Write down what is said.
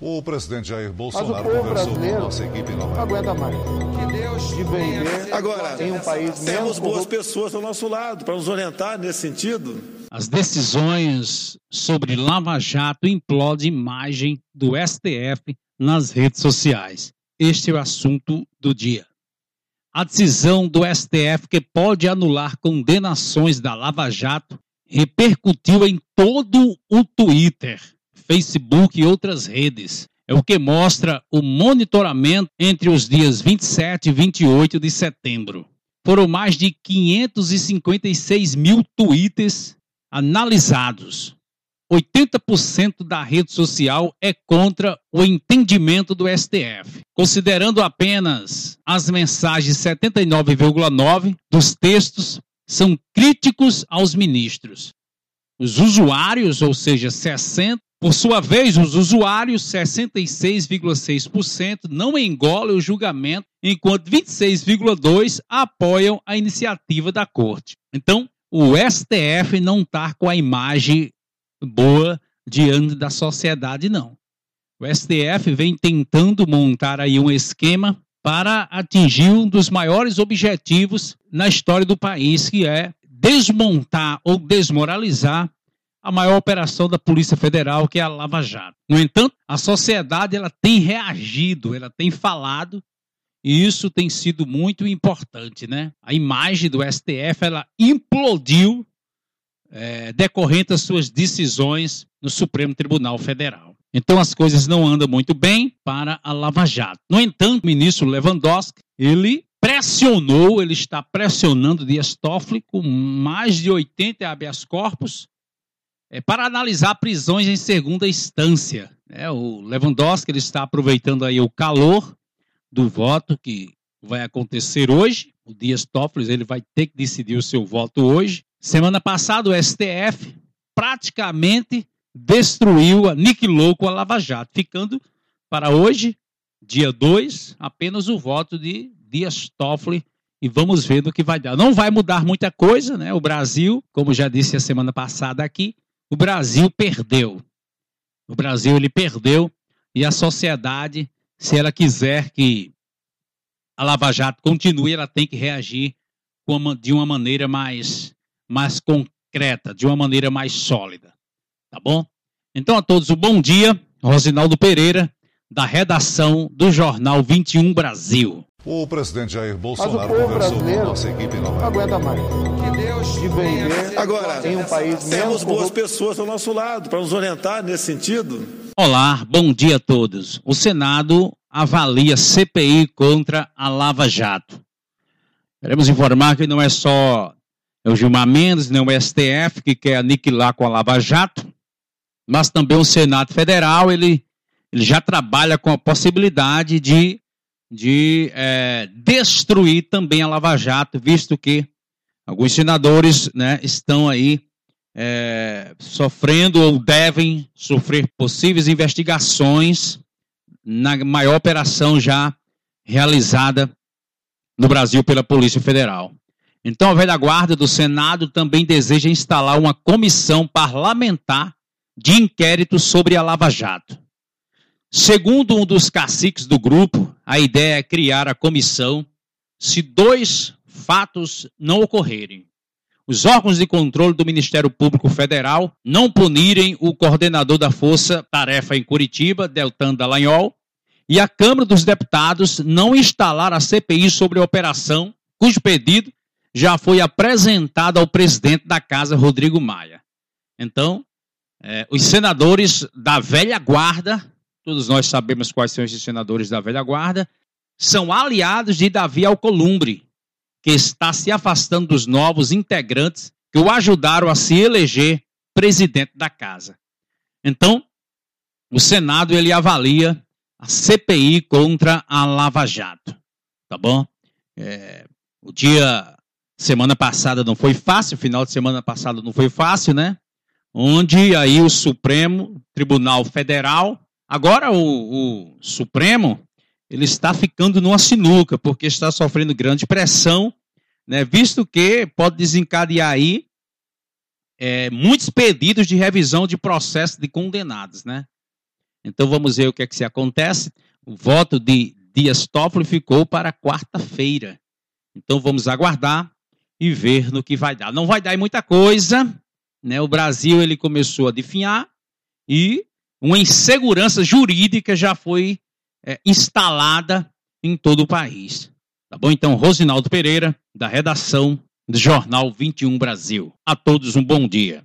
O presidente Jair Bolsonaro conversou com a nossa equipe em Nova York. aguenta mais. Que Deus de vender Agora, em um país temos boas corrupto. pessoas ao nosso lado para nos orientar nesse sentido. As decisões sobre Lava Jato implodem imagem do STF nas redes sociais. Este é o assunto do dia. A decisão do STF que pode anular condenações da Lava Jato repercutiu em todo o Twitter, Facebook e outras redes. É o que mostra o monitoramento entre os dias 27 e 28 de setembro. Foram mais de 556 mil tweets analisados. 80% da rede social é contra o entendimento do STF. Considerando apenas as mensagens 79,9 dos textos são críticos aos ministros. Os usuários, ou seja, 60, por sua vez, os usuários, 66,6%, não engolem o julgamento, enquanto 26,2% apoiam a iniciativa da corte. Então, o STF não está com a imagem boa diante da sociedade, não. O STF vem tentando montar aí um esquema para atingir um dos maiores objetivos na história do país, que é desmontar ou desmoralizar a maior operação da Polícia Federal, que é a Lava Jato. No entanto, a sociedade ela tem reagido, ela tem falado, e isso tem sido muito importante, né? A imagem do STF ela implodiu é, decorrente das suas decisões no Supremo Tribunal Federal. Então as coisas não andam muito bem para a Lava Jato. No entanto, o ministro Lewandowski, ele pressionou, ele está pressionando Dias Toffoli com mais de 80 habeas corpus é, para analisar prisões em segunda instância. É, o Lewandowski ele está aproveitando aí o calor do voto que vai acontecer hoje. O Dias Toffoli ele vai ter que decidir o seu voto hoje. Semana passada o STF praticamente destruiu, aniquilou com a Lava Jato, ficando para hoje, dia 2, apenas o voto de Dias Toffoli e vamos ver no que vai dar. Não vai mudar muita coisa, né? O Brasil, como já disse a semana passada aqui, o Brasil perdeu. O Brasil ele perdeu e a sociedade, se ela quiser que a Lava Jato continue, ela tem que reagir de uma maneira mais, mais concreta, de uma maneira mais sólida. Tá bom? Então a todos um bom dia. Rosinaldo Pereira, da redação do Jornal 21 Brasil. O presidente Jair Mas o Bolsonaro povo conversou com a brasileiro nossa equipe em não Nova York. aguenta mais. Que Deus de vender Agora, em um país menos temos boas corrupto. pessoas ao nosso lado para nos orientar nesse sentido. Olá, bom dia a todos. O Senado avalia CPI contra a Lava Jato. Queremos informar que não é só o Gilmar Mendes, nem o STF que quer aniquilar com a Lava Jato, mas também o Senado Federal, ele, ele já trabalha com a possibilidade de, de é, destruir também a Lava Jato, visto que alguns senadores né, estão aí é, sofrendo ou devem sofrer possíveis investigações na maior operação já realizada no Brasil pela Polícia Federal. Então, a velha guarda do Senado também deseja instalar uma comissão parlamentar de inquérito sobre a Lava Jato. Segundo um dos caciques do grupo, a ideia é criar a comissão se dois fatos não ocorrerem. Os órgãos de controle do Ministério Público Federal não punirem o coordenador da Força Tarefa em Curitiba, Deltan Dallagnol, e a Câmara dos Deputados não instalar a CPI sobre a operação, cujo pedido já foi apresentado ao presidente da Casa, Rodrigo Maia. Então, eh, os senadores da velha guarda, todos nós sabemos quais são esses senadores da velha guarda, são aliados de Davi Alcolumbre, que está se afastando dos novos integrantes que o ajudaram a se eleger presidente da casa. Então, o Senado ele avalia a CPI contra a Lava Jato, tá bom? É, o dia semana passada não foi fácil, final de semana passada não foi fácil, né? Onde aí o Supremo Tribunal Federal, agora o, o Supremo ele está ficando numa sinuca, porque está sofrendo grande pressão, né, visto que pode desencadear aí é, muitos pedidos de revisão de processo de condenados. Né? Então vamos ver o que é que se acontece. O voto de Dias Toffoli ficou para quarta-feira. Então vamos aguardar e ver no que vai dar. Não vai dar muita coisa, né? O Brasil ele começou a definhar e uma insegurança jurídica já foi é, instalada em todo o país. Tá bom? Então, Rosinaldo Pereira, da redação do Jornal 21 Brasil. A todos um bom dia.